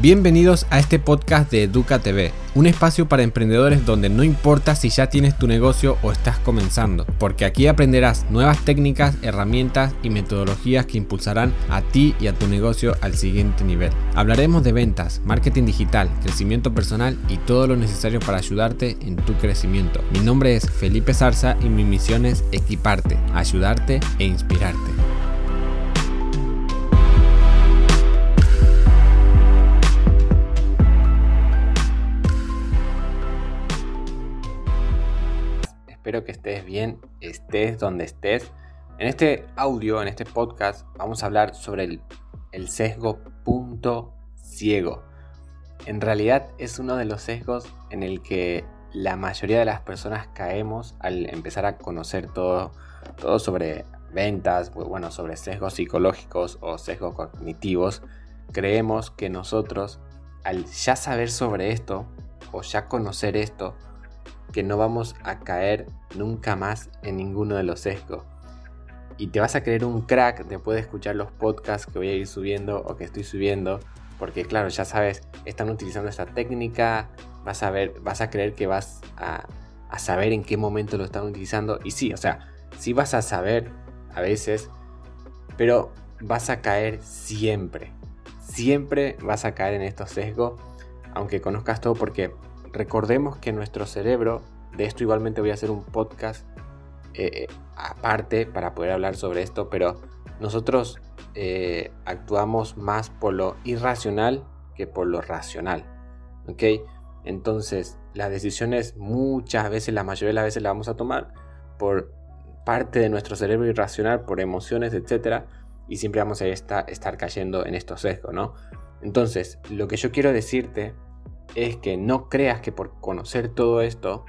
Bienvenidos a este podcast de Educa TV, un espacio para emprendedores donde no importa si ya tienes tu negocio o estás comenzando, porque aquí aprenderás nuevas técnicas, herramientas y metodologías que impulsarán a ti y a tu negocio al siguiente nivel. Hablaremos de ventas, marketing digital, crecimiento personal y todo lo necesario para ayudarte en tu crecimiento. Mi nombre es Felipe Zarza y mi misión es equiparte, ayudarte e inspirarte. Espero que estés bien, estés donde estés. En este audio, en este podcast, vamos a hablar sobre el, sesgo punto ciego. En realidad es uno de los sesgos en el que la mayoría de las personas caemos al empezar a conocer todo, todo sobre ventas, bueno, sobre sesgos psicológicos o sesgos cognitivos. Creemos que nosotros, al ya saber sobre esto o ya conocer esto, que no vamos a caer nunca más en ninguno de los sesgos. Y te vas a creer un crack después de escuchar los podcasts que voy a ir subiendo o que estoy subiendo. Porque claro, ya sabes, están utilizando esta técnica, vas a ver, vas a creer que vas a, saber en qué momento lo están utilizando. Y sí, o sea, sí vas a saber a veces, pero vas a caer siempre. Siempre vas a caer en estos sesgos, aunque conozcas todo porque recordemos que nuestro cerebro, de esto igualmente voy a hacer un podcast eh, aparte para poder hablar sobre esto, pero nosotros eh, actuamos más por lo irracional que por lo racional. ¿Ok? Entonces, las decisiones muchas veces, la mayoría de las veces las vamos a tomar por parte de nuestro cerebro irracional, por emociones, etc. Y siempre vamos a estar, estar cayendo en estos sesgos, ¿no? Entonces, lo que yo quiero decirte es que no creas que por conocer todo esto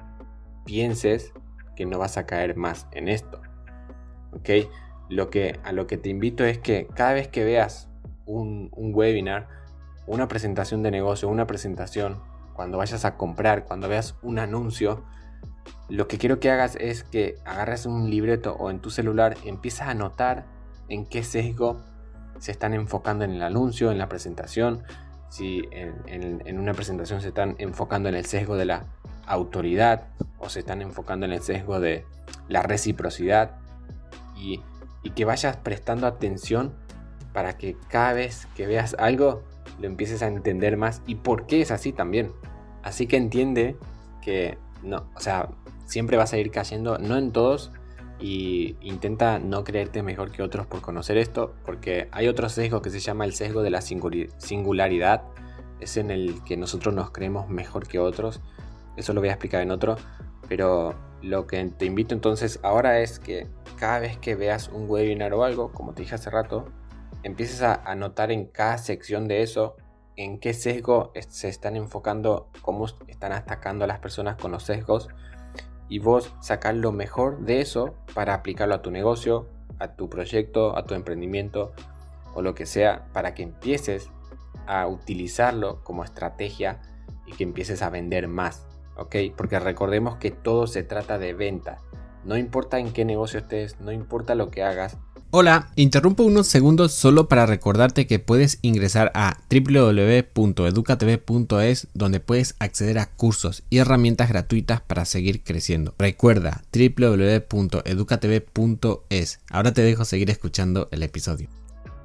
pienses que no vas a caer más en esto. ¿Ok? Lo que, a lo que te invito es que cada vez que veas un, webinar, una presentación de negocio, una presentación, cuando vayas a comprar, cuando veas un anuncio, lo que quiero que hagas es que agarres un libreto o en tu celular empiezas a notar en qué sesgo se están enfocando en el anuncio, en la presentación, si en, una presentación se están enfocando en el sesgo de la autoridad o se están enfocando en el sesgo de la reciprocidad y, que vayas prestando atención para que cada vez que veas algo lo empieces a entender más y por qué es así también. Así que entiende que no, o sea, siempre vas a ir cayendo, no en todos, y intenta no creerte mejor que otros por conocer esto, porque hay otro sesgo que se llama el sesgo de la singularidad, es en el que nosotros nos creemos mejor que otros, eso lo voy a explicar en otro, pero lo que te invito entonces ahora es que cada vez que veas un webinar o algo, como te dije hace rato, empieces a anotar en cada sección de eso en qué sesgo se están enfocando, cómo están atacando a las personas con los sesgos y vos sacar lo mejor de eso para aplicarlo a tu negocio, a tu proyecto, a tu emprendimiento o lo que sea, para que empieces a utilizarlo como estrategia y que empieces a vender más, ¿ok? Porque recordemos que todo se trata de venta. No importa en qué negocio estés, no importa lo que hagas, Hola, interrumpo unos segundos solo para recordarte que puedes ingresar a www.educatv.es donde puedes acceder a cursos y herramientas gratuitas para seguir creciendo. Recuerda www.educatv.es. Ahora te dejo seguir escuchando el episodio.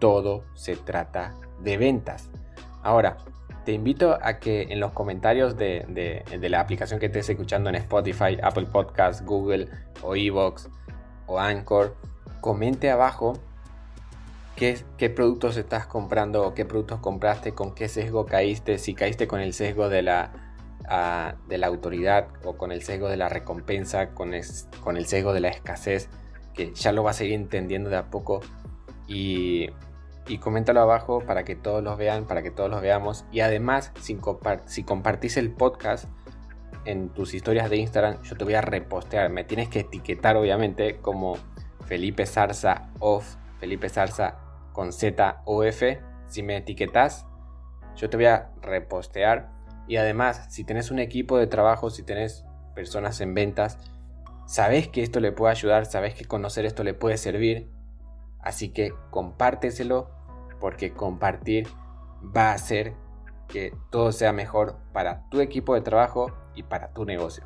Todo se trata de ventas. Ahora, te invito a que en los comentarios de, la aplicación que estés escuchando en Spotify, Apple Podcasts, Google o Evox o Anchor, comente abajo qué, productos estás comprando o qué productos compraste, con qué sesgo caíste, si caíste con el sesgo de la, de la autoridad o con el sesgo de la recompensa, con, con el sesgo de la escasez, que ya lo vas a ir entendiendo de a poco. Y, y coméntalo abajo para que todos los vean, para que todos los veamos. Y además, si, compartís el podcast en tus historias de Instagram, yo te voy a repostear. Me tienes que etiquetar, obviamente, como Felipe Zarza off, Felipe Zarza con Z o F. Si me etiquetas, yo te voy a repostear. Y además, si tenés un equipo de trabajo, si tenés personas en ventas, sabes que esto le puede ayudar, sabes que conocer esto le puede servir. Así que compárteselo, porque compartir va a hacer que todo sea mejor para tu equipo de trabajo y para tu negocio.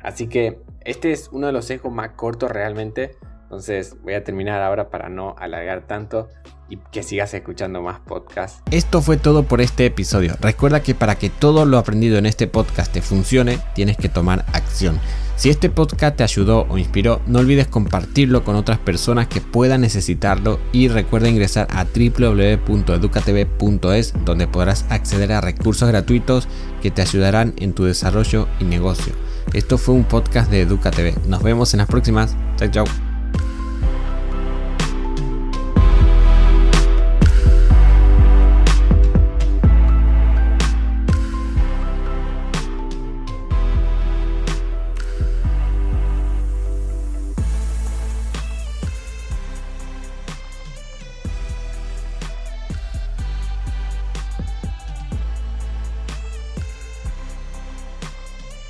Así que este es uno de los sesgos más cortos realmente. Entonces voy a terminar ahora para no alargar tanto y que sigas escuchando más podcasts. Esto fue todo por este episodio. Recuerda que para que todo lo aprendido en este podcast te funcione, tienes que tomar acción. Si este podcast te ayudó o inspiró, no olvides compartirlo con otras personas que puedan necesitarlo y recuerda ingresar a www.educatv.es donde podrás acceder a recursos gratuitos que te ayudarán en tu desarrollo y negocio. Esto fue un podcast de EducaTV. Nos vemos en las próximas. Chao, chao.